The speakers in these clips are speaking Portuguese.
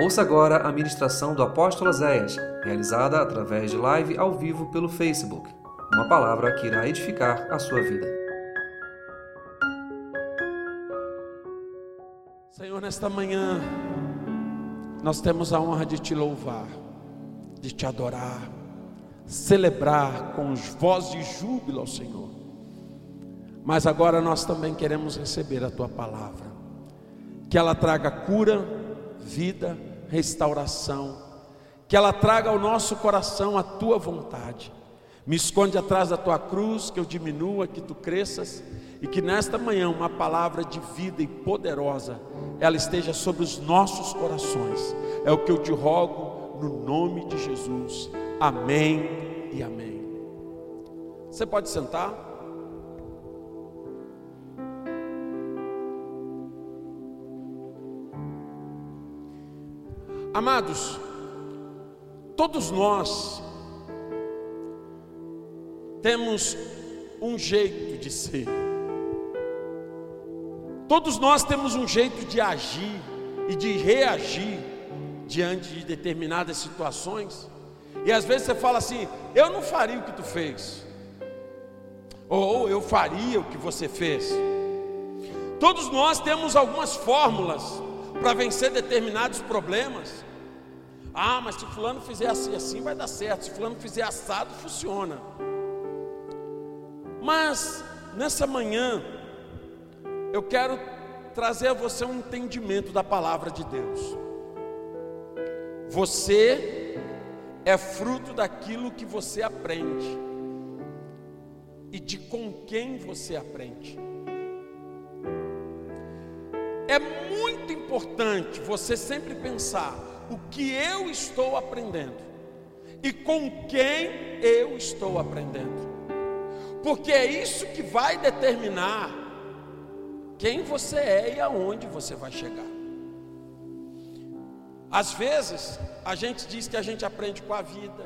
Ouça agora a ministração do apóstolo Zéias, realizada através de live ao vivo pelo Facebook. Uma palavra que irá edificar a sua vida. Senhor, nesta manhã, nós temos a honra de te louvar, de te adorar, celebrar com voz de júbilo ao Senhor. Mas agora nós também queremos receber a tua palavra, que ela traga cura, vida, restauração, que ela traga ao nosso coração a tua vontade. Me esconde atrás da tua cruz, que eu diminua, que tu cresças, e que nesta manhã uma palavra de vida e poderosa, ela esteja sobre os nossos corações. É o que eu te rogo no nome de Jesus. Amém e amém. Você pode sentar? Amados, todos nós temos um jeito de ser, todos nós temos um jeito de agir e de reagir diante de determinadas situações, e às vezes você fala assim: eu não faria o que tu fez, ou eu faria o que você fez. Todos nós temos algumas fórmulas para vencer determinados problemas. Ah, mas se fulano fizer assim, assim vai dar certo. Se fulano fizer assado, funciona. Mas nessa manhã eu quero trazer a você um entendimento da palavra de Deus. Você é fruto daquilo que você aprende e de com quem você aprende. É muito importante você sempre pensar o que eu estou aprendendo e com quem eu estou aprendendo, porque é isso que vai determinar quem você é e aonde você vai chegar. Às vezes, a gente diz que a gente aprende com a vida,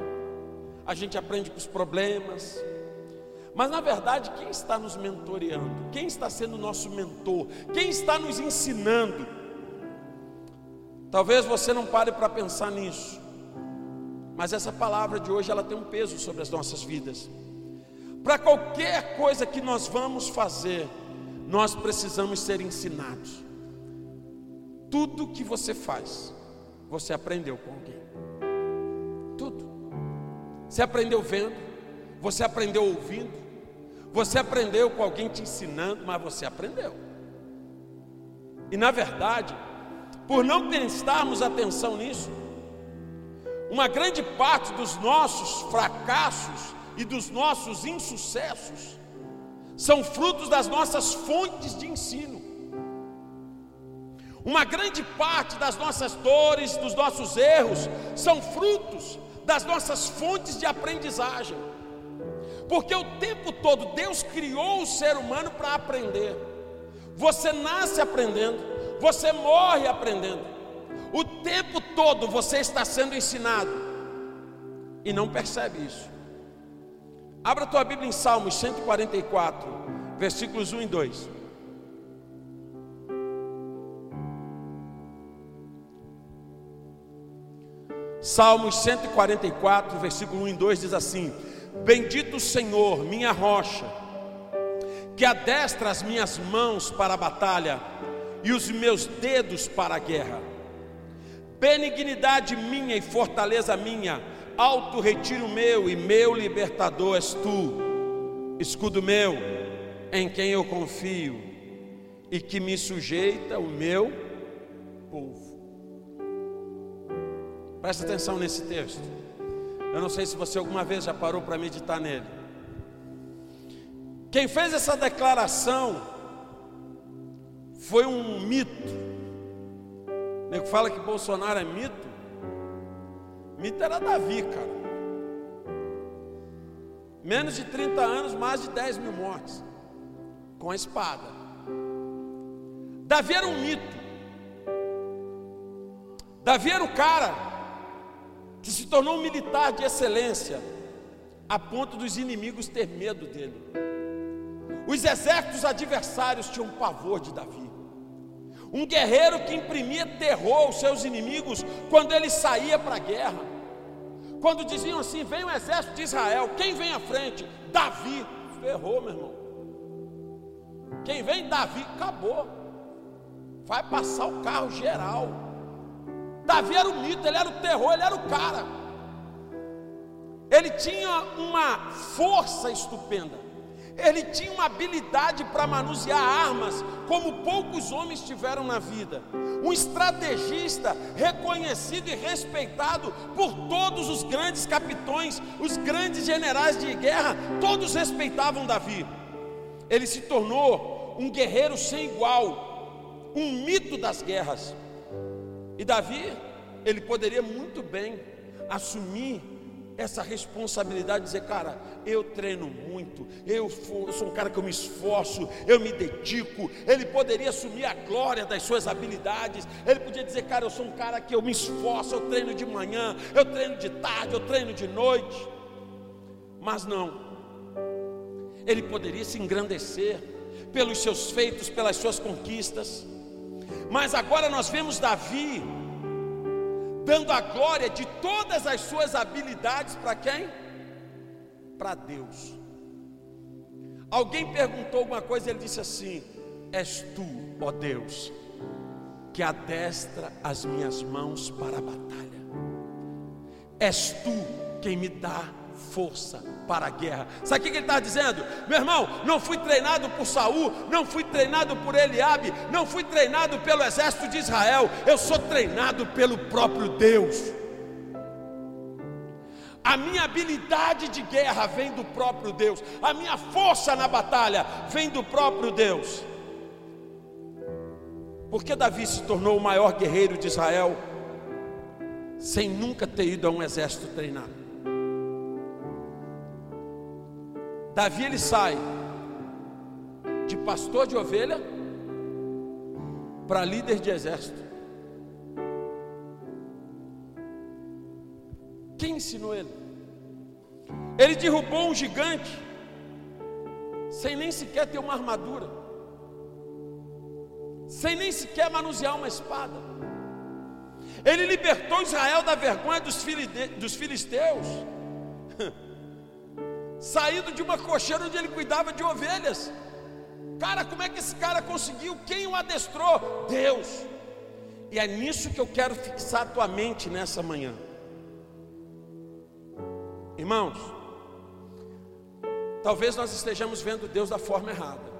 a gente aprende com os problemas, mas na verdade, quem está nos mentoreando? Quem está sendo nosso mentor? Quem está nos ensinando? Talvez você não pare para pensar nisso, mas essa palavra de hoje ela tem um peso sobre as nossas vidas. Para qualquer coisa que nós vamos fazer, nós precisamos ser ensinados. Tudo que você faz, você aprendeu com alguém. Tudo. Você aprendeu vendo, você aprendeu ouvindo, você aprendeu com alguém te ensinando, mas você aprendeu. E na verdade, por não prestarmos atenção nisso. Uma grande parte dos nossos fracassos e dos nossos insucessos são frutos das nossas fontes de ensino. Uma grande parte das nossas dores, dos nossos erros, são frutos das nossas fontes de aprendizagem. Porque o tempo todo Deus criou o ser humano para aprender. Você nasce aprendendo, você morre aprendendo. O tempo todo você está sendo ensinado e não percebe isso. Abra tua Bíblia em Salmos 144, versículos 1 e 2. Salmos 144, versículo 1 e 2 diz assim: Bendito o Senhor, minha rocha, que adestra as minhas mãos para a batalha e os meus dedos para a guerra. Benignidade minha e fortaleza minha, alto retiro meu e meu libertador és tu, escudo meu, em quem eu confio e que me sujeita o meu povo. Presta atenção nesse texto. Eu não sei se você alguma vez já parou para meditar nele. Quem fez essa declaração foi um mito. O nego fala que Bolsonaro é mito. Mito era Davi, cara. Menos de 30 anos, mais de 10 mil mortes. Com a espada. Davi era um mito. Davi era o cara que se tornou um militar de excelência, a ponto dos inimigos ter medo dele. Os exércitos adversários tinham pavor de Davi. um guerreiro que imprimia terror aos seus inimigos quando ele saía para a guerra. Quando diziam assim: vem o exército de Israel, quem vem à frente? Davi. Ferrou, meu irmão. Quem vem? Davi, acabou. Vai passar o carro geral. Davi era o mito, ele era o terror, ele era o cara. Ele tinha uma força estupenda. Ele tinha uma habilidade para manusear armas, como poucos homens tiveram na vida. Um estrategista reconhecido e respeitado por todos os grandes capitões, os grandes generais de guerra, todos respeitavam Davi. Ele se tornou um guerreiro sem igual, um mito das guerras. E Davi, ele poderia muito bem assumir essa responsabilidade de dizer, cara, eu treino muito, eu, eu, sou um cara que eu me esforço, eu me dedico. Ele poderia assumir a glória das suas habilidades, ele podia dizer, cara, eu sou um cara que eu me esforço, eu treino de manhã, eu treino de tarde, eu treino de noite. Mas não, ele poderia se engrandecer pelos seus feitos, pelas suas conquistas. Mas agora nós vemos Davi dando a glória de todas as suas habilidades para quem? Para Deus. Alguém perguntou alguma coisa, ele disse assim: És tu, ó Deus, que adestra as minhas mãos para a batalha. És tu quem me dá força para a guerra. Sabe o que ele está dizendo? Meu irmão, não fui treinado por Saul, não fui treinado por Eliabe, não fui treinado pelo exército de Israel, eu sou treinado pelo próprio Deus. A minha habilidade de guerra vem do próprio Deus, a minha força na batalha vem do próprio Deus. Porque Davi se tornou o maior guerreiro de Israel sem nunca ter ido a um exército treinado? Davi ele sai de pastor de ovelha para líder de exército. Quem ensinou ele? Ele derrubou um gigante sem nem sequer ter uma armadura, sem nem sequer manusear uma espada. Ele libertou Israel da vergonha dos filisteus. Saído de uma cocheira onde ele cuidava de ovelhas. Cara, como é que esse cara conseguiu? Quem o adestrou? Deus. E é nisso que eu quero fixar a tua mente nessa manhã. Irmãos, talvez nós estejamos vendo Deus da forma errada.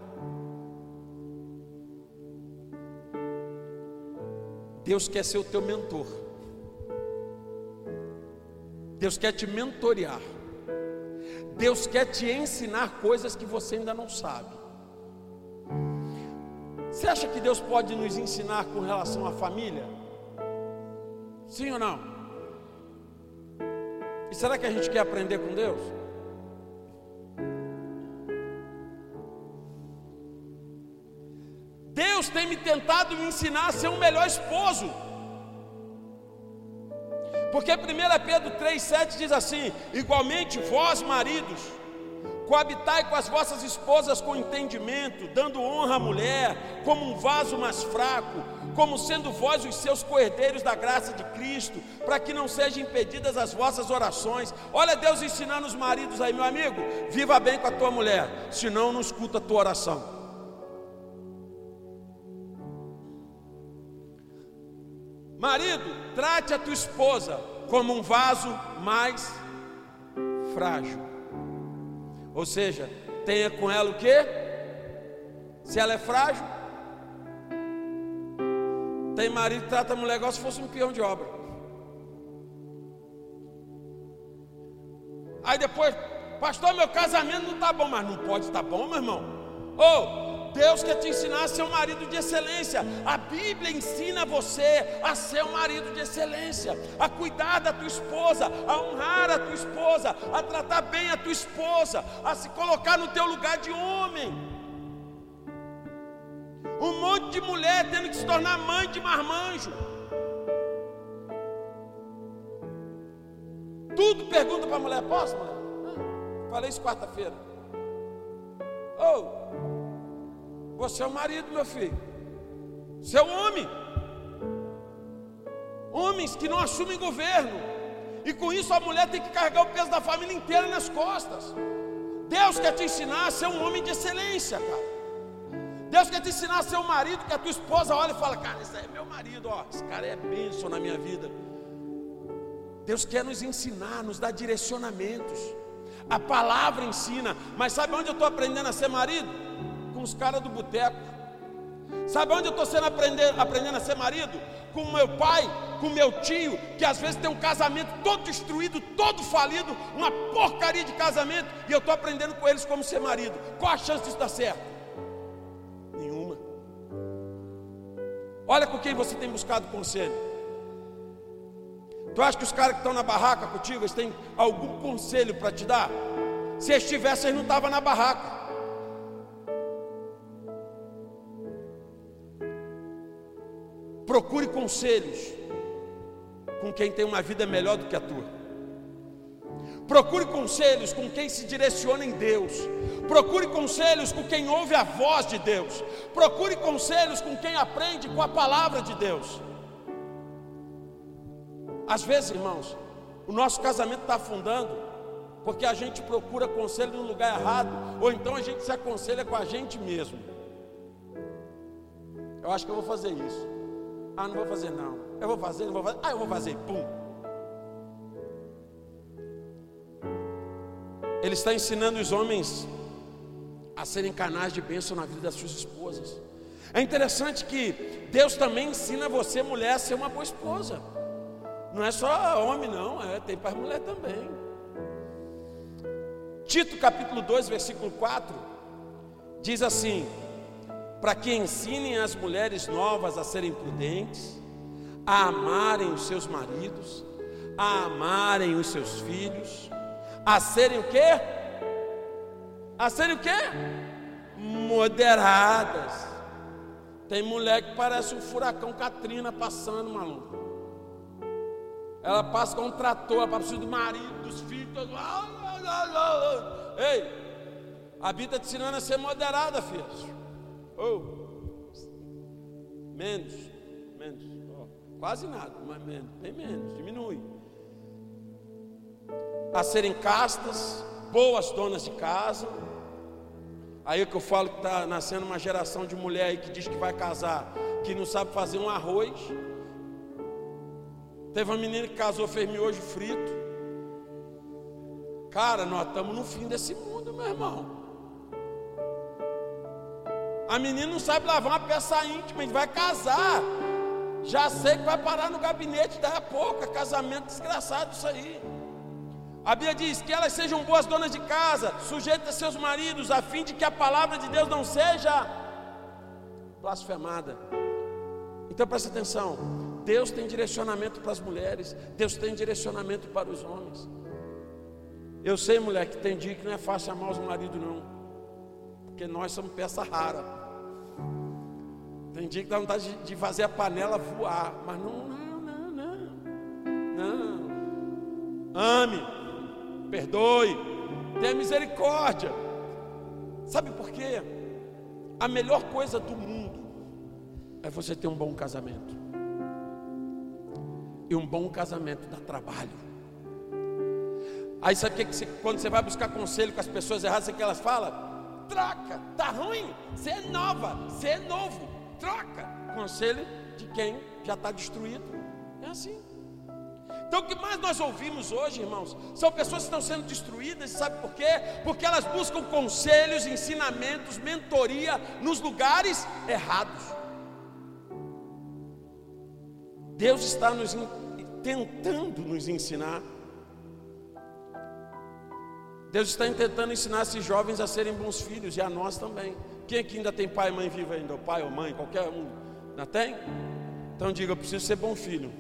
Deus quer ser o teu mentor. Deus quer te mentorear. Deus quer te ensinar coisas que você ainda não sabe. Você acha que Deus pode nos ensinar com relação à família? Sim ou não? E será que a gente quer aprender com Deus? Deus tem me tentado me ensinar a ser um melhor esposo. Porque 1 Pedro 3,7 diz assim: igualmente vós, maridos, coabitai com as vossas esposas com entendimento, dando honra à mulher, como um vaso mais fraco, como sendo vós os seus coerdeiros da graça de Cristo, para que não sejam impedidas as vossas orações. Olha Deus ensinando os maridos aí, meu amigo, viva bem com a tua mulher, senão não escuta a tua oração. Marido, trate a tua esposa como um vaso mais frágil. Ou seja, tenha com ela o que? Se ela é frágil, tem marido que trata a mulher igual se fosse um peão de obra. Aí depois, pastor, meu casamento não está bom, mas não pode estar tá bom, meu irmão. Ou, oh, Deus quer te ensinar a ser um marido de excelência. A Bíblia ensina você a ser um marido de excelência, a cuidar da tua esposa, a honrar a tua esposa, a tratar bem a tua esposa, a se colocar no teu lugar de homem. Um monte de mulher tendo que se tornar mãe de marmanjo. Tudo pergunta para a mulher, posso, mulher? Ah, falei isso quarta-feira. Oh, você é o marido, meu filho. Seu homem. Homens que não assumem governo. E com isso a mulher tem que carregar o peso da família inteira nas costas. Deus quer te ensinar a ser um homem de excelência, cara. Deus quer te ensinar a ser um marido que a tua esposa olha e fala: Cara, esse é meu marido, ó, esse cara é bênção na minha vida. Deus quer nos ensinar, nos dar direcionamentos. A palavra ensina, mas sabe onde eu estou aprendendo a ser marido? Com os caras do boteco. Sabe onde eu estou sendo aprendendo, aprendendo a ser marido? Com meu pai, com meu tio, que às vezes tem um casamento todo destruído, todo falido, uma porcaria de casamento, e eu estou aprendendo com eles como ser marido. Qual a chance disso dar certo? Nenhuma. Olha com quem você tem buscado conselho. Tu acha que os caras que estão na barraca contigo, eles têm algum conselho para te dar? Se eles tivessem, eles não estavam na barraca. Procure conselhos com quem tem uma vida melhor do que a tua. Procure conselhos com quem se direciona em Deus. Procure conselhos com quem ouve a voz de Deus. Procure conselhos com quem aprende com a palavra de Deus. Às vezes, irmãos, o nosso casamento está afundando porque a gente procura conselho no lugar errado, ou então a gente se aconselha com a gente mesmo. Eu acho que eu vou fazer isso. Ah, não vou fazer não. Eu vou fazer, não vou fazer. Ah, eu vou fazer. Pum. Ele está ensinando os homens a serem canais de bênção na vida das suas esposas. É interessante que Deus também ensina você, mulher, a ser uma boa esposa. Não é só homem, não, é, tem para mulher também. Tito capítulo 2, versículo 4, diz assim: Para que ensinem as mulheres novas a serem prudentes, a amarem os seus maridos, a amarem os seus filhos, a serem o quê? A serem o quê? Moderadas. Tem mulher que parece um furacão Katrina passando, maluco. Ela passa com um trator, ela precisa do marido, dos filhos, todo... Ei, a Bíblia te ensinando a ser moderada, filha. Oh. Menos, menos. Oh. Quase nada, mas menos, bem menos, diminui. A serem castas, boas donas de casa. Aí é que eu falo que está nascendo uma geração de mulher aí que diz que vai casar, que não sabe fazer um arroz. Teve uma menina que casou, fez miojo frito. Cara, nós estamos no fim desse mundo, meu irmão. A menina não sabe lavar uma peça íntima, vai casar. Já sei que vai parar no gabinete daí a pouco. É casamento desgraçado isso aí. A Bíblia diz que elas sejam boas donas de casa, sujeitas a seus maridos, a fim de que a palavra de Deus não seja blasfemada. Então presta atenção. Deus tem direcionamento para as mulheres, Deus tem direcionamento para os homens. Eu sei, mulher, que tem dia que não é fácil amar os maridos, não, porque nós somos peça rara. Tem dia que dá vontade de fazer a panela voar, mas não, não, não, não, não. Ame, perdoe, tenha misericórdia. Sabe por quê? A melhor coisa do mundo é você ter um bom casamento. E um bom casamento dá trabalho. Aí sabe o que, quando você vai buscar conselho com as pessoas erradas, o que elas falam? Troca, tá ruim, você é nova, você é novo, troca. Conselho de quem já está destruído. É assim. Então o que mais nós ouvimos hoje, irmãos, são pessoas que estão sendo destruídas, sabe por quê? Porque elas buscam conselhos, ensinamentos, mentoria nos lugares errados. Deus está nos tentando nos ensinar. Deus está tentando ensinar esses jovens a serem bons filhos e a nós também. Quem aqui ainda tem pai e mãe vivo ainda? O pai ou mãe, qualquer um. Ainda tem? Então diga, eu preciso ser bom filho.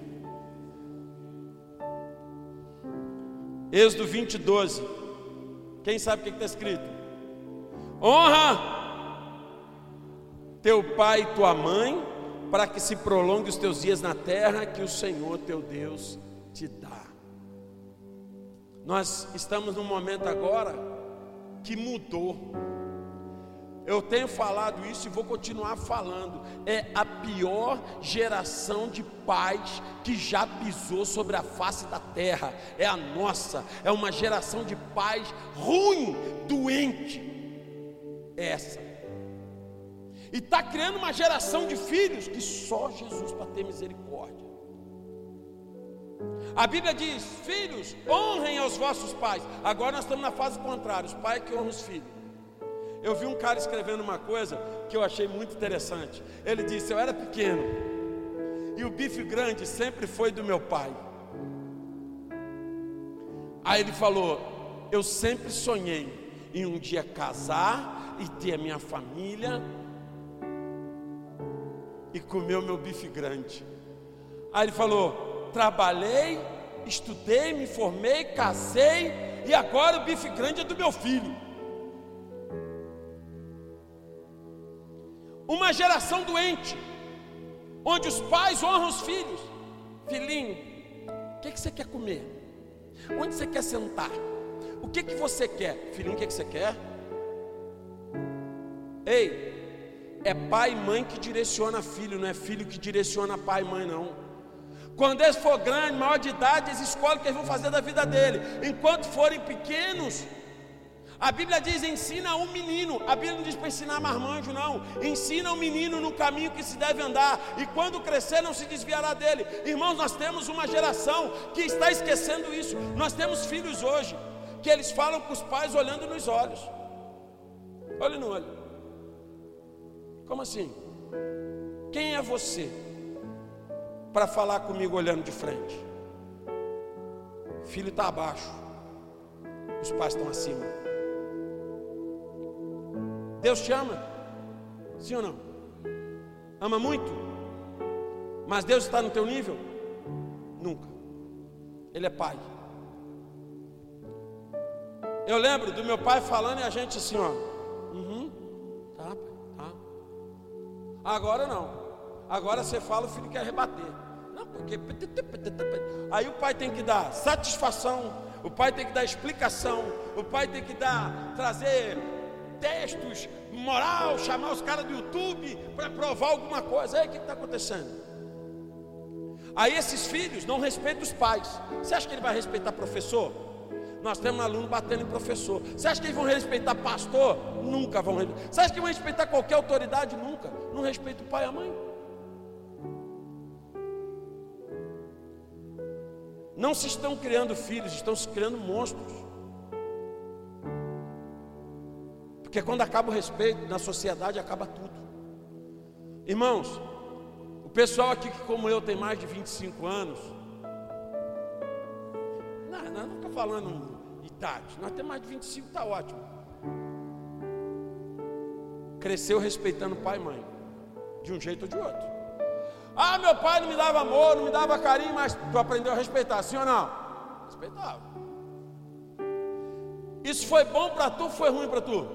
Êxodo 20, 12. Quem sabe o que está escrito? Honra teu pai e tua mãe para que se prolongue os teus dias na terra que o Senhor teu Deus te dá. Nós estamos num momento agora que mudou. Eu tenho falado isso e vou continuar falando. É a pior geração de pais que já pisou sobre a face da terra. É a nossa. É uma geração de pais ruim, doente. É essa. E está criando uma geração de filhos que só Jesus para ter misericórdia. A Bíblia diz: Filhos, honrem aos vossos pais. Agora nós estamos na fase contrária: os pais que honram os filhos. Eu vi um cara escrevendo uma coisa que eu achei muito interessante. Ele disse: Eu era pequeno e o bife grande sempre foi do meu pai. Aí ele falou: Eu sempre sonhei em um dia casar e ter a minha família e comer o meu bife grande. Aí ele falou: Trabalhei, estudei, me formei, casei e agora o bife grande é do meu filho. Uma geração doente, onde os pais honram os filhos. Filhinho, o que, que você quer comer? Onde você quer sentar? O que, que você quer? Filhinho, o que, que você quer? Ei, é pai e mãe que direciona filho, não é filho que direciona pai e mãe, não. Quando eles for grande, maior de idade, eles escolhem o que eles vão fazer da vida dele. Enquanto forem pequenos, a Bíblia diz: ensina um menino. A Bíblia não diz para ensinar marmanjo, não. Ensina um menino no caminho que se deve andar. E quando crescer, não se desviará dele. Irmãos, nós temos uma geração que está esquecendo isso. Nós temos filhos hoje que eles falam com os pais olhando nos olhos. Olhe no olho. Como assim? Quem é você para falar comigo olhando de frente? Filho está abaixo, os pais estão acima. Deus te ama? Sim ou não? Ama muito? Mas Deus está no teu nível? Nunca. Ele é pai. Eu lembro do meu pai falando e a gente assim, ó. Uhum, tá, tá. Agora não. Agora você fala, o filho quer rebater. Não, porque. Aí o pai tem que dar satisfação, o pai tem que dar explicação, o pai tem que dar, trazer textos, moral, chamar os caras do YouTube para provar alguma coisa. Aí o que está acontecendo? Aí esses filhos não respeitam os pais. Você acha que ele vai respeitar professor? Nós temos um aluno batendo em professor. Você acha que eles vão respeitar pastor? Nunca vão respeitar. Você acha que vão respeitar qualquer autoridade? Nunca. Não respeita o pai e a mãe. Não se estão criando filhos, estão se criando monstros. Porque quando acaba o respeito na sociedade, acaba tudo. Irmãos, o pessoal aqui que, como eu, tem mais de 25 anos. Não, não estou falando idade, nós temos mais de 25, está ótimo. Cresceu respeitando pai e mãe, de um jeito ou de outro. Ah, meu pai não me dava amor, não me dava carinho, mas tu aprendeu a respeitar, sim ou não? Respeitava. Isso foi bom para tu, foi ruim para tu?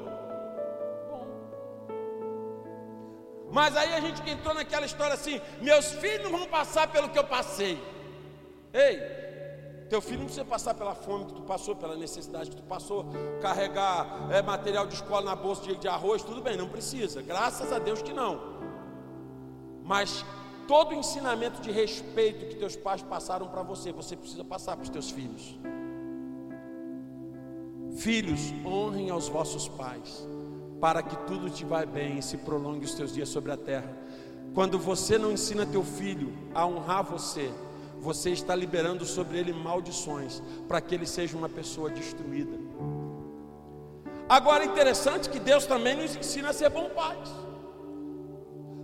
Mas aí a gente entrou naquela história assim: meus filhos não vão passar pelo que eu passei. Ei, teu filho não precisa passar pela fome que tu passou, pela necessidade que tu passou, carregar é, material de escola na bolsa de, de arroz, tudo bem, não precisa. Graças a Deus que não. Mas todo o ensinamento de respeito que teus pais passaram para você, você precisa passar para os teus filhos. Filhos, honrem aos vossos pais para que tudo te vá bem e se prolongue os teus dias sobre a terra. Quando você não ensina teu filho a honrar você, você está liberando sobre ele maldições, para que ele seja uma pessoa destruída. Agora é interessante que Deus também nos ensina a ser bom pais.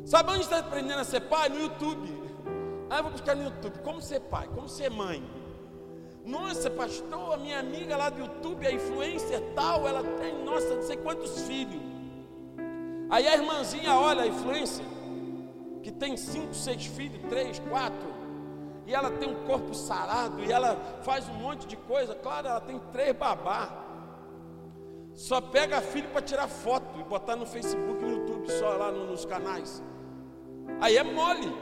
Sabe onde está aprendendo a ser pai? No YouTube. Aí eu vou buscar no YouTube como ser pai, como ser mãe. Nossa, pastor, a minha amiga lá do YouTube, a influência tal, ela tem, nossa, não sei quantos filhos. Aí a irmãzinha olha a influência, que tem cinco, seis filhos, três, quatro, e ela tem um corpo sarado, e ela faz um monte de coisa. Claro, ela tem três babá. Só pega filho para tirar foto e botar no Facebook e no YouTube, só lá nos canais. Aí é mole.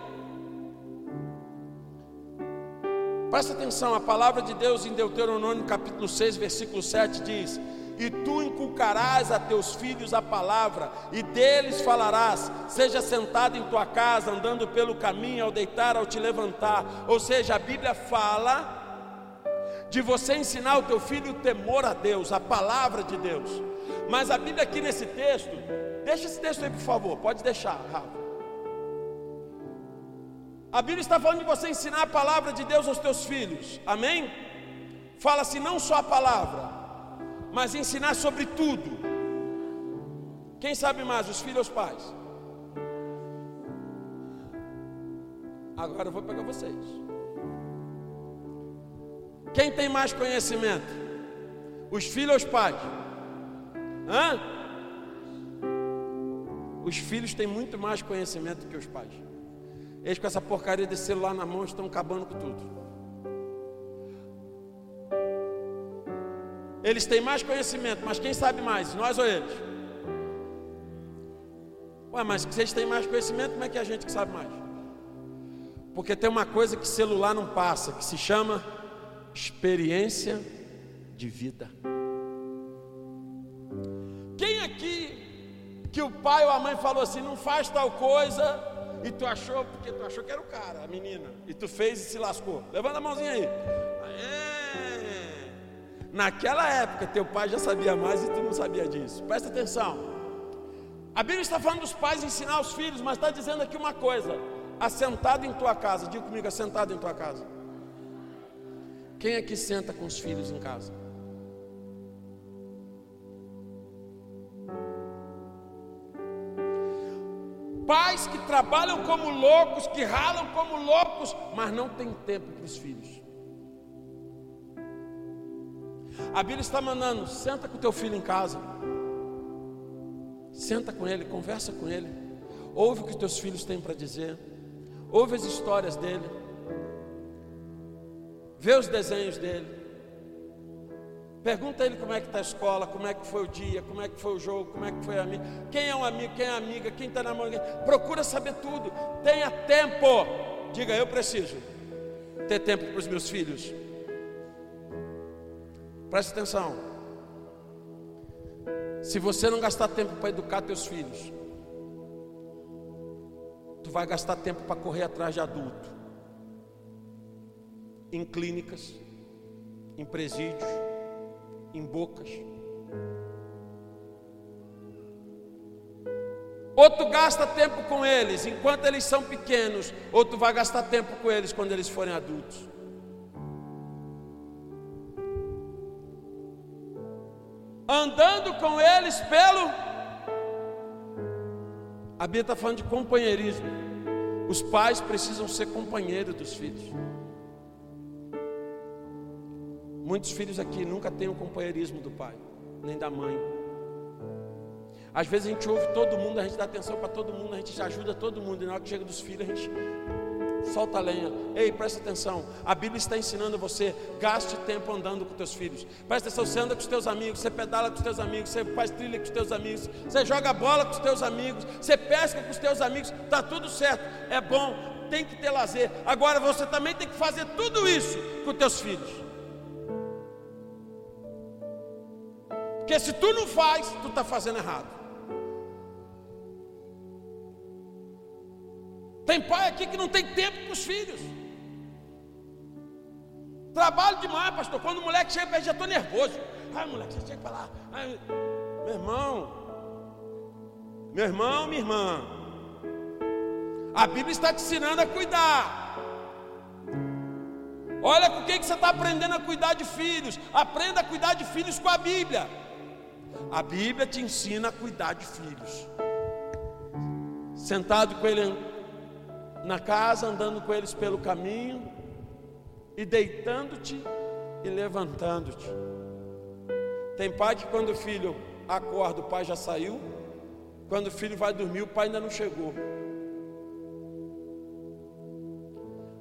Presta atenção, a palavra de Deus em Deuteronômio capítulo 6, versículo 7 diz: E tu inculcarás a teus filhos a palavra, e deles falarás, seja sentado em tua casa, andando pelo caminho, ao deitar, ao te levantar. Ou seja, a Bíblia fala de você ensinar o teu filho o temor a Deus, a palavra de Deus. Mas a Bíblia aqui nesse texto, deixa esse texto aí por favor, pode deixar, Rafa. A Bíblia está falando de você ensinar a palavra de Deus aos teus filhos, amém? Fala-se não só a palavra, mas ensinar sobre tudo. Quem sabe mais, os filhos ou os pais? Agora eu vou pegar vocês. Quem tem mais conhecimento? Os filhos ou os pais? Hã? Os filhos têm muito mais conhecimento que os pais. Eles com essa porcaria de celular na mão estão acabando com tudo. Eles têm mais conhecimento, mas quem sabe mais, nós ou eles? Ué, mas eles têm mais conhecimento, como é que é a gente que sabe mais? Porque tem uma coisa que celular não passa, que se chama experiência de vida. Quem aqui que o pai ou a mãe falou assim, não faz tal coisa, e tu achou, porque tu achou que era o cara, a menina, e tu fez e se lascou. Levanta a mãozinha aí. Naquela época, teu pai já sabia mais e tu não sabia disso. Presta atenção. A Bíblia está falando dos pais ensinar os filhos, mas está dizendo aqui uma coisa: assentado em tua casa. Diga comigo, assentado em tua casa. Quem é que senta com os filhos em casa? Pais que trabalham como loucos, que ralam como loucos, mas não tem tempo para os filhos. A Bíblia está mandando, senta com teu filho em casa. Senta com ele, conversa com ele. Ouve o que teus filhos têm para dizer. Ouve as histórias dele. Vê os desenhos dele. Pergunta a ele como é que está a escola, como é que foi o dia, como é que foi o jogo, como é que foi a amiga, quem é um amigo, quem é amiga, quem está namorando. Procura saber tudo. Tenha tempo. Diga, eu preciso ter tempo para os meus filhos. Preste atenção. Se você não gastar tempo para educar teus filhos, tu vai gastar tempo para correr atrás de adulto. Em clínicas, em presídios, em bocas. Ou tu gasta tempo com eles enquanto eles são pequenos, ou tu vai gastar tempo com eles quando eles forem adultos. Andando com eles pelo. A Bíblia está falando de companheirismo. Os pais precisam ser companheiros dos filhos. Muitos filhos aqui nunca têm o companheirismo do pai, nem da mãe. Às vezes a gente ouve todo mundo, a gente dá atenção para todo mundo, a gente ajuda todo mundo, e na hora que chega dos filhos, a gente solta a lenha. Ei, presta atenção. A Bíblia está ensinando você, gaste tempo andando com teus filhos. Presta atenção, você anda com os teus amigos, você pedala com os teus amigos, você faz trilha com os teus amigos, você joga bola com os teus amigos, você pesca com os teus amigos, está tudo certo, é bom, tem que ter lazer. Agora você também tem que fazer tudo isso com os teus filhos. Porque se tu não faz, tu está fazendo errado. Tem pai aqui que não tem tempo para os filhos. Trabalho demais, pastor. Quando o moleque chega, eu já estou nervoso. Ai, moleque, você tinha que falar. Ai, meu irmão, meu irmão, minha irmã. A Bíblia está te ensinando a cuidar. Olha com quem que você está aprendendo a cuidar de filhos. Aprenda a cuidar de filhos com a Bíblia. A Bíblia te ensina a cuidar de filhos. Sentado com ele na casa, andando com eles pelo caminho, e deitando-te e levantando-te. Tem pai que quando o filho acorda, o pai já saiu. Quando o filho vai dormir, o pai ainda não chegou.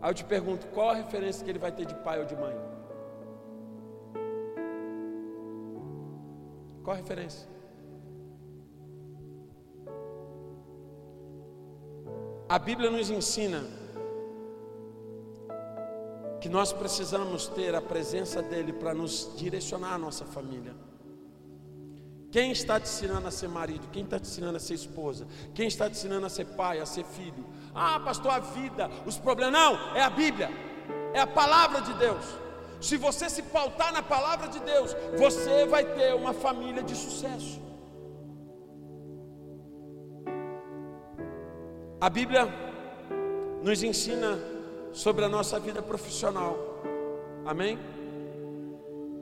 Aí eu te pergunto, qual a referência que ele vai ter de pai ou de mãe? Qual a referência? A Bíblia nos ensina que nós precisamos ter a presença dEle para nos direcionar a nossa família. Quem está te ensinando a ser marido? Quem está te ensinando a ser esposa? Quem está te ensinando a ser pai, a ser filho? Ah, pastor, a vida, os problemas. Não, é a Bíblia, é a palavra de Deus. Se você se pautar na palavra de Deus, você vai ter uma família de sucesso. A Bíblia nos ensina sobre a nossa vida profissional. Amém?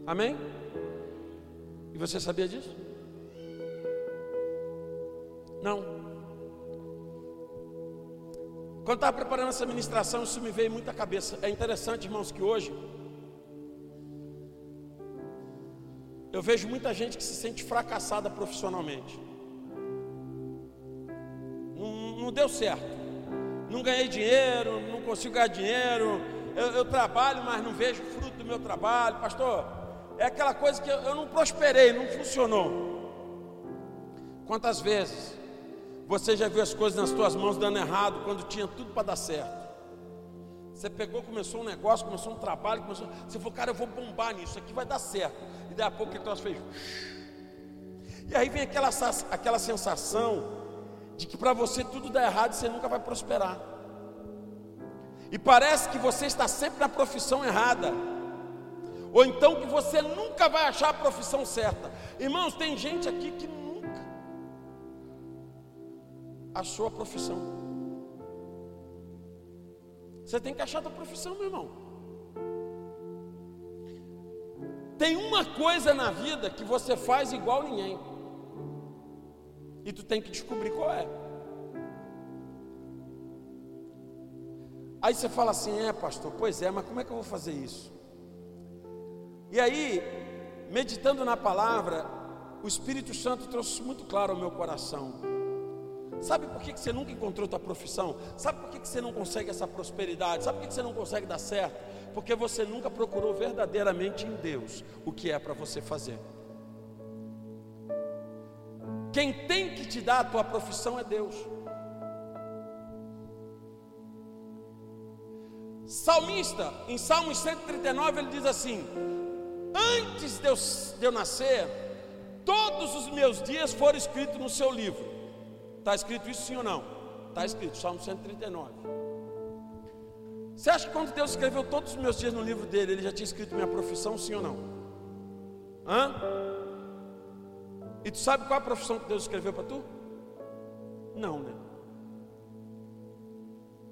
Amém? E você sabia disso? Não. Quando estava preparando essa ministração, isso me veio muito à cabeça. É interessante, irmãos, que hoje eu vejo muita gente que se sente fracassada profissionalmente. Não, não deu certo. Não ganhei dinheiro, não consigo ganhar dinheiro. Eu, eu, trabalho, mas não vejo fruto do meu trabalho. Pastor, é aquela coisa que eu, eu não prosperei, não funcionou. Quantas vezes você já viu as coisas nas suas mãos dando errado quando tinha tudo para dar certo? Você pegou, começou um negócio, começou um trabalho, começou. Você falou, cara, eu vou bombar nisso, aqui vai dar certo. E daí a pouco ele fez. E aí vem aquela, aquela sensação de que para você tudo dá errado e você nunca vai prosperar. E parece que você está sempre na profissão errada. Ou então que você nunca vai achar a profissão certa. Irmãos, tem gente aqui que a sua profissão. Você tem que achar a sua profissão, meu irmão. Tem uma coisa na vida que você faz igual ninguém. E tu tem que descobrir qual é. Aí você fala assim: "É, pastor, pois é, mas como é que eu vou fazer isso?" E aí, meditando na palavra, o Espírito Santo trouxe muito claro ao meu coração. Sabe por que você nunca encontrou tua profissão? Sabe por que você não consegue essa prosperidade? Sabe por que você não consegue dar certo? Porque você nunca procurou verdadeiramente em Deus o que é para você fazer. Quem tem que te dar a tua profissão é Deus. Salmista, em Salmos 139, ele diz assim: Antes de eu, de eu nascer, todos os meus dias foram escritos no seu livro Está escrito isso sim ou não? Está escrito, Salmo 139. Você acha que quando Deus escreveu todos os meus dias no livro dele, ele já tinha escrito minha profissão, sim ou não? Hã? E tu sabe qual a profissão que Deus escreveu para tu? Não, né?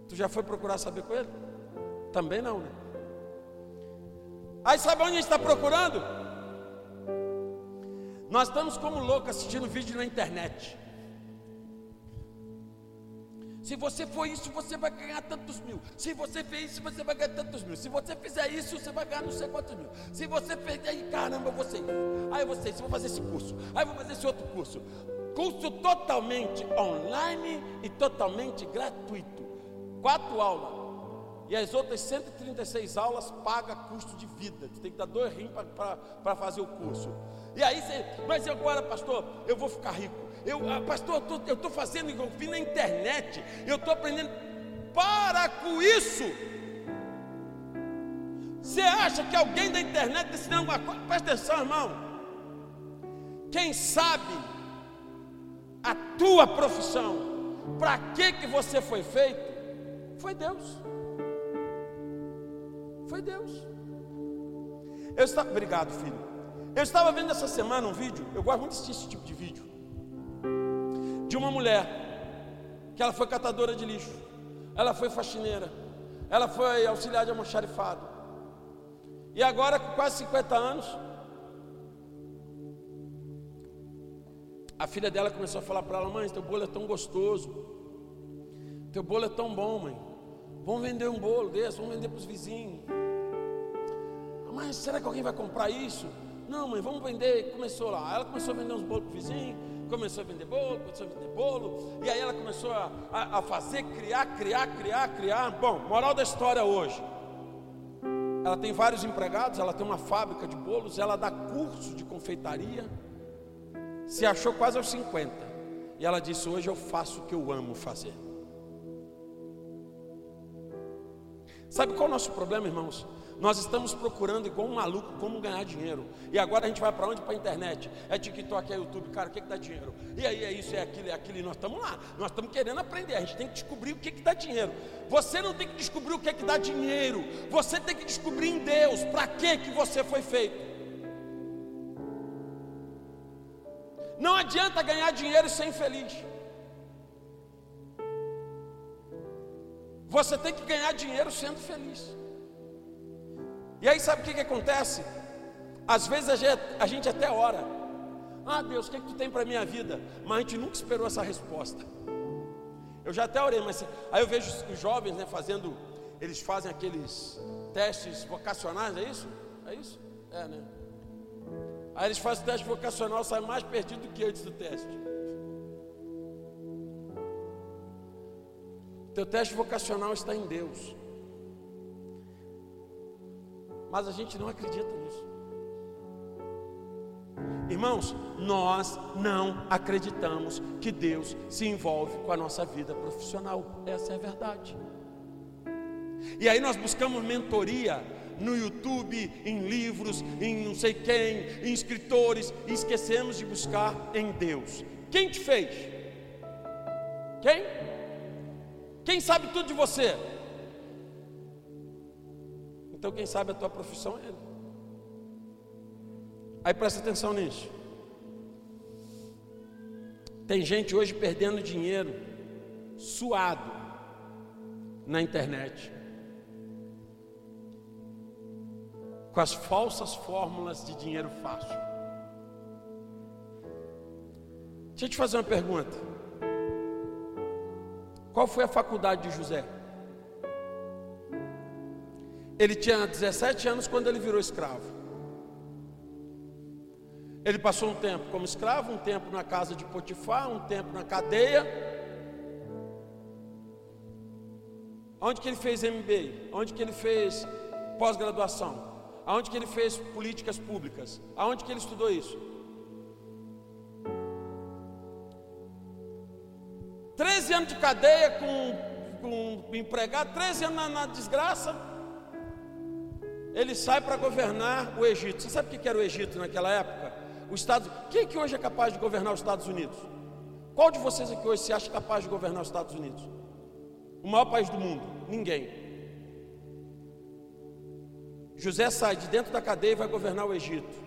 Tu já foi procurar saber com ele? Também não, né? Aí sabe onde a gente está procurando? Nós estamos como loucos assistindo vídeo na internet. Se você for isso, você vai ganhar tantos mil. Se você fez isso, você vai ganhar tantos mil. Se você fizer isso, você vai ganhar não sei quantos mil. Se você fez aí, caramba, você. Aí você, se vou fazer esse curso, aí vou fazer esse outro curso. Curso totalmente online e totalmente gratuito. Quatro aulas. E as outras 136 aulas paga custo de vida. Você tem que dar dois rins para fazer o curso. E aí você, mas agora, pastor, eu vou ficar rico. Eu, ah, pastor, eu estou fazendo, eu vi na internet, eu estou aprendendo. Para com isso. Você acha que alguém da internet está ensinando alguma coisa? Presta atenção, irmão. Quem sabe a tua profissão, para que que você foi feito, foi Deus. Foi Deus. Eu estava, obrigado, filho. Eu estava vendo essa semana um vídeo, eu gosto muito de assistir esse tipo de vídeo de uma mulher que ela foi catadora de lixo, ela foi faxineira, ela foi auxiliar de almoxarifado. E agora, com quase 50 anos, a filha dela começou a falar para ela: Mãe, teu bolo é tão gostoso, teu bolo é tão bom, mãe. Vamos vender um bolo desse, vamos vender para os vizinhos. Mas será que alguém vai comprar isso? Não, mãe, vamos vender. Começou lá, ela começou a vender uns bolos para o vizinho começou a vender bolo, começou a vender bolo, e aí ela começou a, a, a fazer, criar, criar, criar, criar. Bom, moral da história hoje. Ela tem vários empregados, ela tem uma fábrica de bolos, ela dá curso de confeitaria. Se achou quase aos 50. E ela disse: Hoje eu faço o que eu amo fazer. Sabe qual é o nosso problema, irmãos? Nós estamos procurando igual um maluco como ganhar dinheiro. E agora a gente vai para onde? Para a internet. É TikTok, é YouTube, cara, o que, que dá dinheiro? E aí é isso, é aquilo, é aquilo. E nós estamos lá. Nós estamos querendo aprender. A gente tem que descobrir o que, que dá dinheiro. Você não tem que descobrir o que, que dá dinheiro. Você tem que descobrir em Deus para que, que você foi feito. Não adianta ganhar dinheiro e ser infeliz. Você tem que ganhar dinheiro sendo feliz. E aí sabe o que, que acontece? Às vezes a gente, a gente até ora. Ah Deus, o que, que tu tem para a minha vida? Mas a gente nunca esperou essa resposta. Eu já até orei, mas aí eu vejo os jovens né, fazendo, eles fazem aqueles testes vocacionais, é isso? É isso? É, né? Aí eles fazem o teste vocacional, saem mais perdido do que antes do teste. Teu teste vocacional está em Deus. Mas a gente não acredita nisso. Irmãos, nós não acreditamos que Deus se envolve com a nossa vida profissional. Essa é a verdade. E aí nós buscamos mentoria no YouTube, em livros, em não sei quem, em escritores, e esquecemos de buscar em Deus. Quem te fez? Quem? Quem sabe tudo de você? Então quem sabe a tua profissão é Ele. Aí presta atenção nisso. Tem gente hoje perdendo dinheiro, suado, na internet. Com as falsas fórmulas de dinheiro fácil. Deixa eu te fazer uma pergunta. Qual foi a faculdade de José? Ele tinha 17 anos quando ele virou escravo. Ele passou um tempo como escravo, um tempo na casa de Potifar, um tempo na cadeia. Onde que ele fez MBA? Onde que ele fez pós-graduação? Aonde que ele fez políticas públicas? Aonde que ele estudou isso? 13 anos de cadeia com, com empregado, 13 anos na, na desgraça. Ele sai para governar o Egito. Você sabe o que era o Egito naquela época? O Estado. Quem que hoje é capaz de governar os Estados Unidos? Qual de vocês aqui hoje se acha capaz de governar os Estados Unidos? O maior país do mundo? Ninguém. José sai de dentro da cadeia e vai governar o Egito.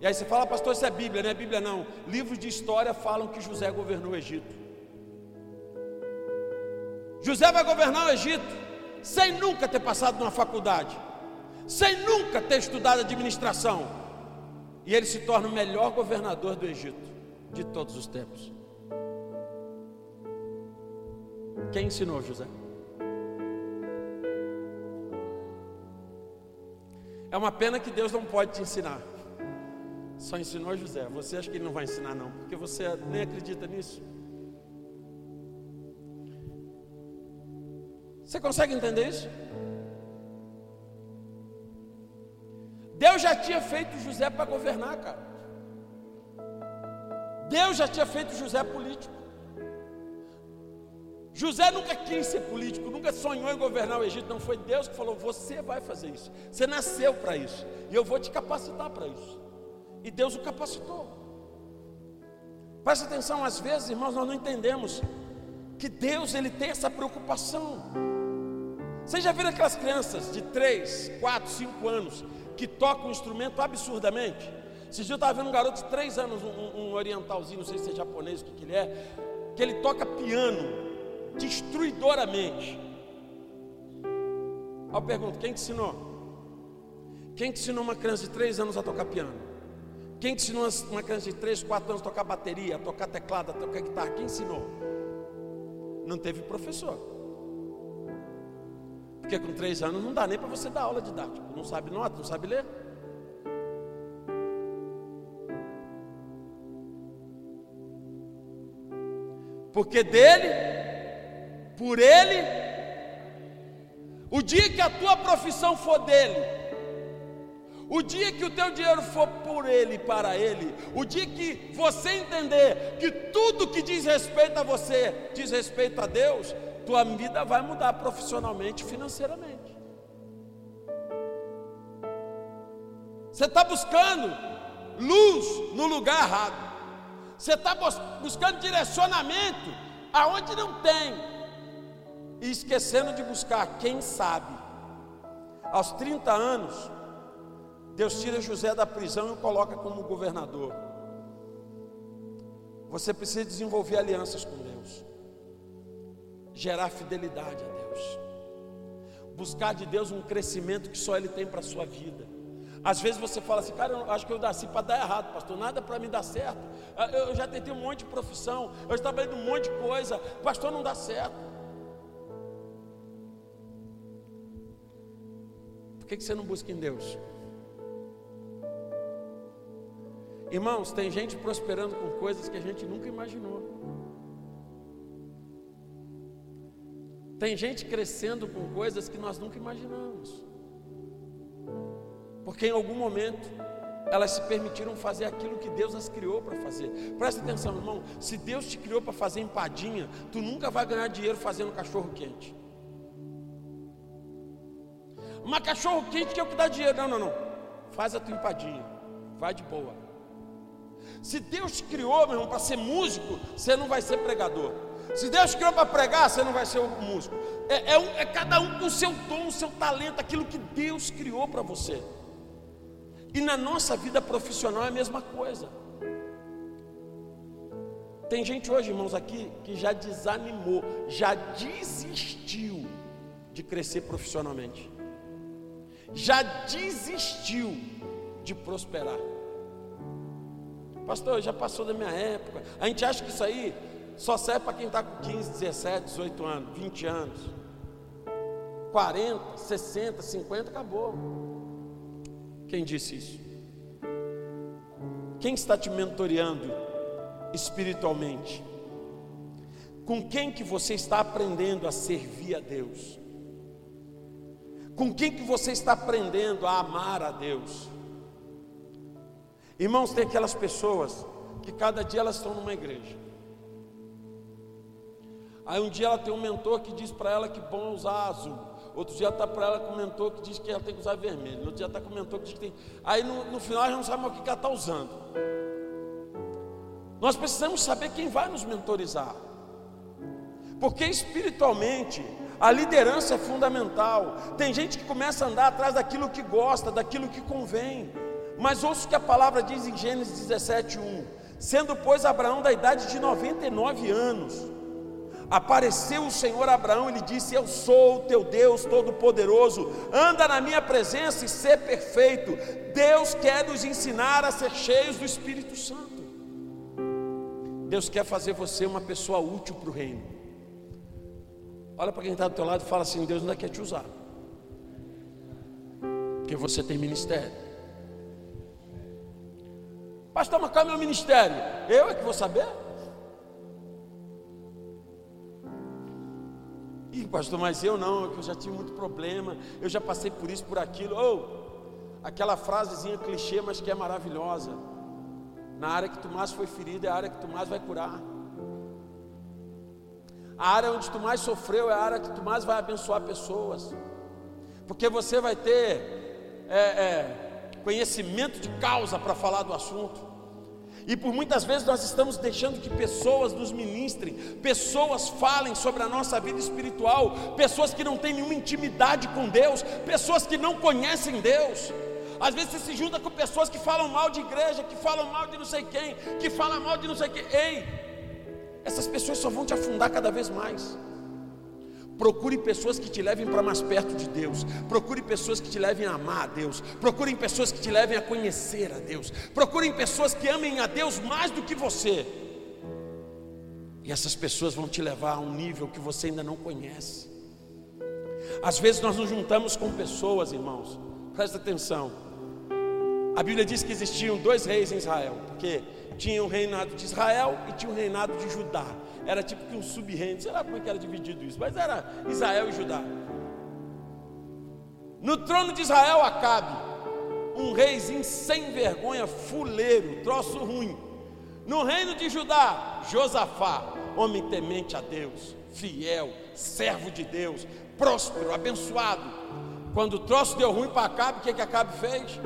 E aí você fala, pastor, isso é Bíblia, não é Bíblia não. Livros de história falam que José governou o Egito. José vai governar o Egito sem nunca ter passado numa faculdade, sem nunca ter estudado administração. E ele se torna o melhor governador do Egito de todos os tempos. Quem ensinou José? É uma pena que Deus não pode te ensinar. Só ensinou José. Você acha que ele não vai ensinar, não? Porque você nem acredita nisso. Você consegue entender isso? Deus já tinha feito José para governar, cara. Deus já tinha feito José político. José nunca quis ser político, nunca sonhou em governar o Egito, não foi Deus que falou: você vai fazer isso, você nasceu para isso, e eu vou te capacitar para isso. E Deus o capacitou. Presta atenção, às vezes, irmãos, nós não entendemos que Deus ele tem essa preocupação. Vocês já viram aquelas crianças de 3, 4, 5 anos que tocam um instrumento absurdamente? Esses dias eu estava vendo um garoto de 3 anos, um, um, orientalzinho, não sei se é japonês, o que, que ele é, que ele toca piano destruidoramente. Aí eu pergunto: quem te ensinou? Quem te ensinou uma criança de 3 anos a tocar piano? Quem te ensinou uma criança de 3, 4 anos a tocar bateria, a tocar teclado, a tocar guitarra? Quem ensinou? Não teve professor. Porque com três anos não dá nem para você dar aula didática. Não sabe nota, não sabe ler. Porque dele, por ele, o dia que a tua profissão for dele, o dia que o teu dinheiro for por ele, para ele, o dia que você entender que tudo que diz respeito a você diz respeito a Deus, tua vida vai mudar profissionalmente, financeiramente. Você está buscando luz no lugar errado. Você está buscando direcionamento aonde não tem. E esquecendo de buscar quem sabe. Aos 30 anos, Deus tira José da prisão e o coloca como governador. Você precisa desenvolver alianças com Deus, gerar fidelidade a Deus, buscar de Deus um crescimento que só Ele tem para a sua vida. Às vezes você fala assim, cara, eu acho que eu nasci para dar errado, pastor, nada para me dar certo. Ah, eu já tentei um monte de profissão, eu já trabalhei um monte de coisa, pastor, não dá certo. Por que você não busca em Deus? Irmãos, tem gente prosperando com coisas que a gente nunca imaginou. Tem gente crescendo com coisas que nós nunca imaginamos. Porque em algum momento elas se permitiram fazer aquilo que Deus as criou para fazer. Presta atenção, irmão. Se Deus te criou para fazer empadinha, tu nunca vai ganhar dinheiro fazendo cachorro quente. Uma cachorro quente que é o que dá dinheiro. Não, não, não. Faz a tua empadinha. Vai de boa. Se Deus te criou, meu irmão, para ser músico, você não vai ser pregador. Se Deus criou para pregar, você não vai ser um músico. É, é, é cada um com o seu dom, o seu talento, aquilo que Deus criou para você. E na nossa vida profissional é a mesma coisa. Tem gente hoje, irmãos, aqui que já desanimou, já desistiu de crescer profissionalmente, já desistiu de prosperar. Pastor, já passou da minha época. A gente acha que isso aí só serve para quem está com 15, 17, 18 anos, 20 anos, 40, 60, 50, acabou. Quem disse isso? Quem está te mentoreando espiritualmente? Com quem que você está aprendendo a servir a Deus? Com quem que você está aprendendo a amar a Deus? Irmãos, tem aquelas pessoas que cada dia elas estão numa igreja. Aí um dia ela tem um mentor que diz para ela que bom usar azul. Outro dia está para ela comentou que diz que ela tem que usar vermelho. Outro dia está comentou que diz que tem. Aí no, no final gente não sabe mais o que ela está usando. Nós precisamos saber quem vai nos mentorizar. Porque espiritualmente a liderança é fundamental. Tem gente que começa a andar atrás daquilo que gosta, daquilo que convém. Mas ouça o que a palavra diz em Gênesis 17:1. Sendo pois Abraão da idade de 99 anos, Apareceu o Senhor Abraão e lhe disse: Eu sou o teu Deus Todo-Poderoso, anda na minha presença e ser perfeito. Deus quer nos ensinar a ser cheios do Espírito Santo. Deus quer fazer você uma pessoa útil para o reino. Olha para quem está do teu lado e fala assim: Deus ainda quer te usar, porque você tem ministério. Pastor, mas qual é meu ministério? Eu é que vou saber. Ih, pastor, mas eu não, eu já tive muito problema, eu já passei por isso, por aquilo. Ou oh, aquela frasezinha clichê, mas que é maravilhosa. Na área que tu mais foi ferido é a área que tu mais vai curar. A área onde tu mais sofreu é a área que tu mais vai abençoar pessoas. Porque você vai ter é, é, conhecimento de causa para falar do assunto. E por muitas vezes nós estamos deixando que pessoas nos ministrem, pessoas falem sobre a nossa vida espiritual, pessoas que não têm nenhuma intimidade com Deus, pessoas que não conhecem Deus. Às vezes você se junta com pessoas que falam mal de igreja, que falam mal de não sei quem, que falam mal de não sei quem. Ei, essas pessoas só vão te afundar cada vez mais. Procure pessoas que te levem para mais perto de Deus. Procure pessoas que te levem a amar a Deus. Procure pessoas que te levem a conhecer a Deus. Procure pessoas que amem a Deus mais do que você. E essas pessoas vão te levar a um nível que você ainda não conhece. Às vezes nós nos juntamos com pessoas, irmãos. Presta atenção. A Bíblia diz que existiam dois reis em Israel, porque tinha o reinado de Israel e tinha o reinado de Judá era tipo que um sub-reino, sei lá como é que era dividido isso, mas era Israel e Judá. No trono de Israel, Acabe, um reizinho sem vergonha, fuleiro, troço ruim. No reino de Judá, Josafá, homem temente a Deus, fiel, servo de Deus, próspero, abençoado. Quando o troço deu ruim para Acabe, o que, que Acabe fez?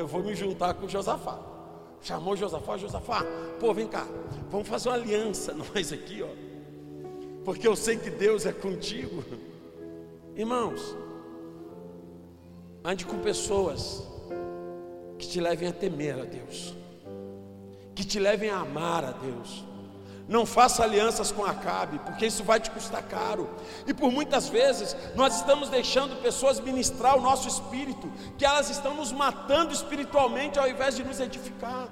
eu vou me juntar com Josafá. Chamou Josafá, Josafá, pô, vem cá, vamos fazer uma aliança, nós aqui, ó. Porque eu sei que Deus é contigo. Irmãos, ande com pessoas que te levem a temer a Deus, que te levem a amar a Deus. Não faça alianças com Acabe, porque isso vai te custar caro. E por muitas vezes nós estamos deixando pessoas ministrar o nosso espírito, que elas estão nos matando espiritualmente ao invés de nos edificar.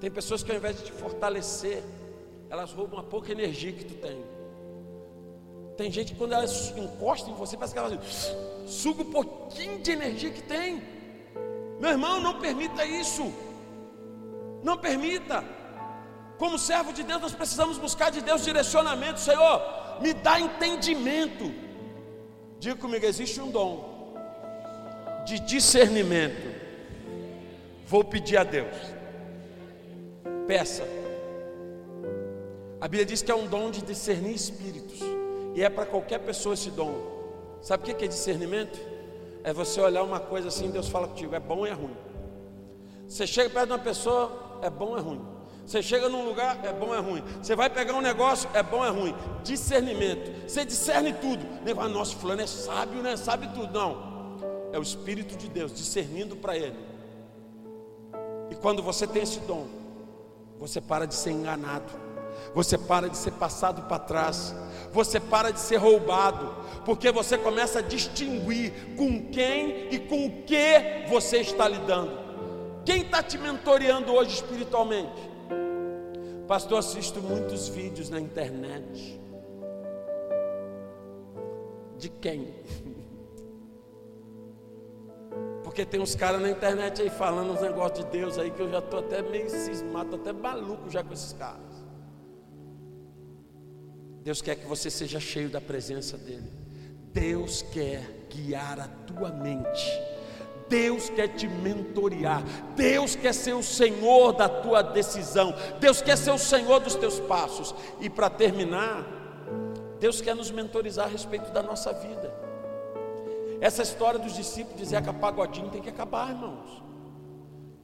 Tem pessoas que ao invés de te fortalecer, elas roubam a pouca energia que tu tem. Tem gente que quando elas encostam em você, parece que elas suga um pouquinho de energia que tem. Meu irmão, não permita isso. Não permita. Como servo de Deus, nós precisamos buscar de Deus direcionamento. Senhor, me dá entendimento. Diga comigo: existe um dom de discernimento. Vou pedir a Deus. Peça. A Bíblia diz que é um dom de discernir espíritos. E é para qualquer pessoa esse dom. Sabe o que é discernimento? É você olhar uma coisa assim, Deus fala contigo, é bom ou é ruim. Você chega perto de uma pessoa, é bom ou é ruim. Você chega num lugar, é bom é ruim. Você vai pegar um negócio, é bom é ruim. Discernimento. Você discerne tudo. Nem fala, nossa, fulano é sábio, né? Sabe tudo. Não. É o Espírito de Deus discernindo para ele. E quando você tem esse dom, você para de ser enganado. Você para de ser passado para trás. Você para de ser roubado. Porque você começa a distinguir com quem e com o que você está lidando. Quem está te mentoreando hoje espiritualmente? Pastor, assisto muitos vídeos na internet. De quem? Porque tem uns caras na internet aí falando uns negócios de Deus aí que eu já estou até meio cismado, até maluco já com esses caras. Deus quer que você seja cheio da presença dEle. Deus quer guiar a tua mente Deus quer te mentorear, Deus quer ser o Senhor da tua decisão, Deus quer ser o Senhor dos teus passos. E para terminar, Deus quer nos mentorizar a respeito da nossa vida. Essa história dos discípulos de Zeca Pagodinho tem que acabar, irmãos.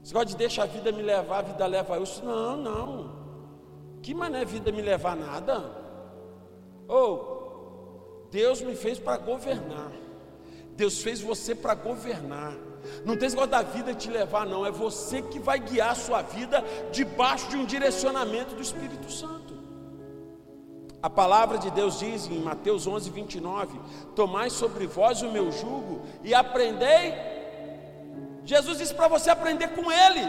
Você gosta de deixar a vida me levar, a vida leva eu. Não, não. Que mané vida me levar nada? Ou oh, Deus me fez para governar. Deus fez você para governar. Não tem esse negócio da vida te levar, não. É você que vai guiar a sua vida debaixo de um direcionamento do Espírito Santo. A palavra de Deus diz em Mateus 11, 29: Tomai sobre vós o meu jugo e aprendei. Jesus disse para você aprender com Ele.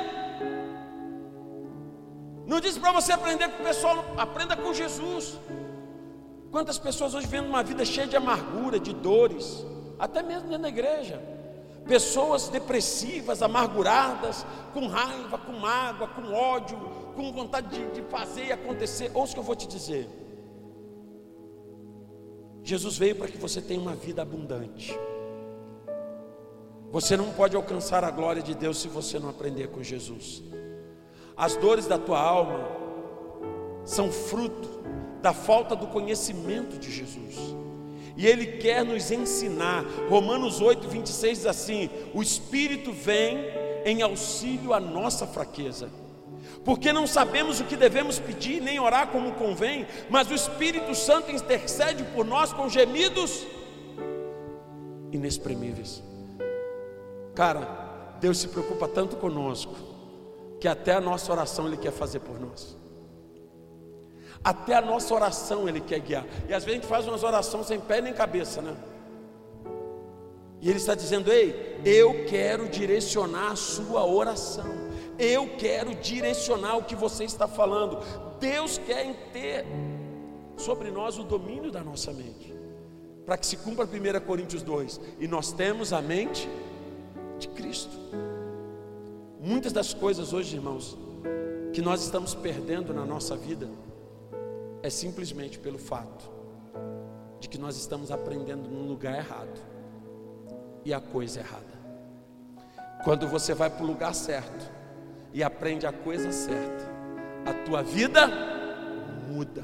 Não disse para você aprender com o pessoal, aprenda com Jesus. Quantas pessoas hoje vivendo uma vida cheia de amargura, de dores, até mesmo dentro da igreja pessoas depressivas, amarguradas, com raiva, com mágoa, com ódio, com vontade de, de fazer e acontecer. Ouça o que eu vou te dizer. Jesus veio para que você tenha uma vida abundante. Você não pode alcançar a glória de Deus se você não aprender com Jesus. As dores da tua alma são fruto da falta do conhecimento de Jesus e Ele quer nos ensinar. Romanos 8, 26 diz assim: O Espírito vem em auxílio à nossa fraqueza, porque não sabemos o que devemos pedir, nem orar como convém, mas o Espírito Santo intercede por nós com gemidos inexprimíveis. Cara, Deus se preocupa tanto conosco, que até a nossa oração Ele quer fazer por nós. Até a nossa oração Ele quer guiar. E às vezes a gente faz umas orações sem pé nem cabeça, né? E Ele está dizendo: Ei, eu quero direcionar a sua oração. Eu quero direcionar o que você está falando. Deus quer ter sobre nós o domínio da nossa mente. Para que se cumpra 1 Coríntios 2. E nós temos a mente de Cristo. Muitas das coisas hoje, irmãos, que nós estamos perdendo na nossa vida é simplesmente pelo fato de que nós estamos aprendendo no lugar errado e a coisa errada. Quando você vai para o lugar certo e aprende a coisa certa, a tua vida muda.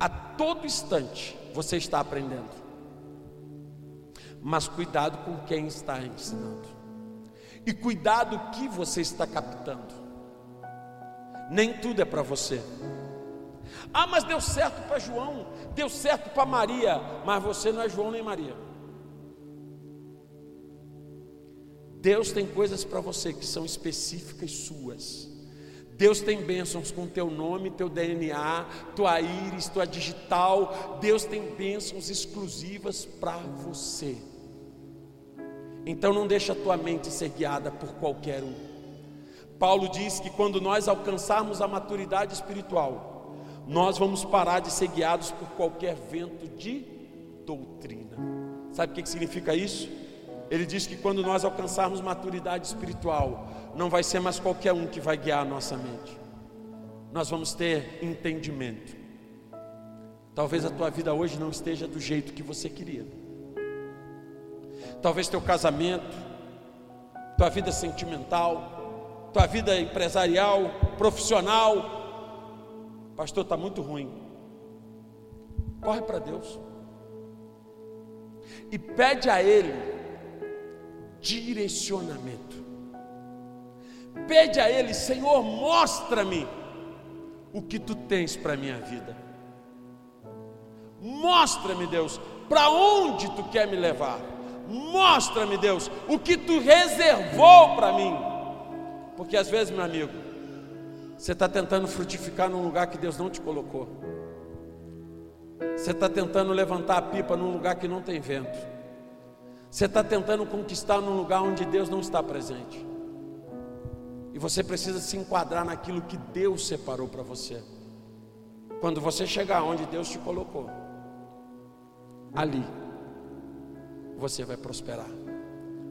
A todo instante você está aprendendo. Mas cuidado com quem está ensinando. E cuidado o que você está captando. Nem tudo é para você. Ah, mas deu certo para João, deu certo para Maria, mas você não é João nem Maria. Deus tem coisas para você que são específicas suas. Deus tem bênçãos com teu nome, teu DNA, tua íris, tua digital. Deus tem bênçãos exclusivas para você. Então não deixa a tua mente ser guiada por qualquer um. Paulo diz que quando nós alcançarmos a maturidade espiritual, nós vamos parar de ser guiados por qualquer vento de doutrina. Sabe o que significa isso? Ele diz que quando nós alcançarmos maturidade espiritual, não vai ser mais qualquer um que vai guiar a nossa mente. Nós vamos ter entendimento. Talvez a tua vida hoje não esteja do jeito que você queria. Talvez teu casamento, tua vida sentimental, tua vida empresarial, profissional, pastor, está muito ruim. Corre para Deus e pede a Ele direcionamento. Pede a Ele, Senhor, mostra-me o que tu tens para a minha vida. Mostra-me, Deus, para onde tu quer me levar. Mostra-me, Deus, o que tu reservou para mim. Porque às vezes, meu amigo, você está tentando frutificar num lugar que Deus não te colocou. Você está tentando levantar a pipa num lugar que não tem vento. Você está tentando conquistar num lugar onde Deus não está presente. E você precisa se enquadrar naquilo que Deus separou para você. Quando você chegar onde Deus te colocou, ali você vai prosperar,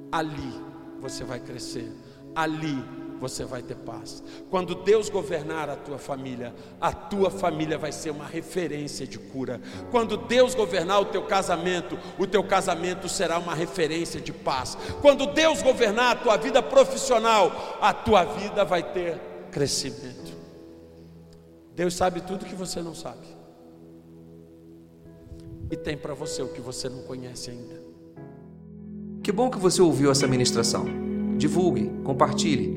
ali você vai crescer, ali você vai ter paz. Quando Deus governar a tua família, a tua família vai ser uma referência de cura. Quando Deus governar o teu casamento, o teu casamento será uma referência de paz. Quando Deus governar a tua vida profissional, a tua vida vai ter crescimento. Deus sabe tudo que você não sabe. E tem para você o que você não conhece ainda. Que bom que você ouviu essa ministração. Divulgue, compartilhe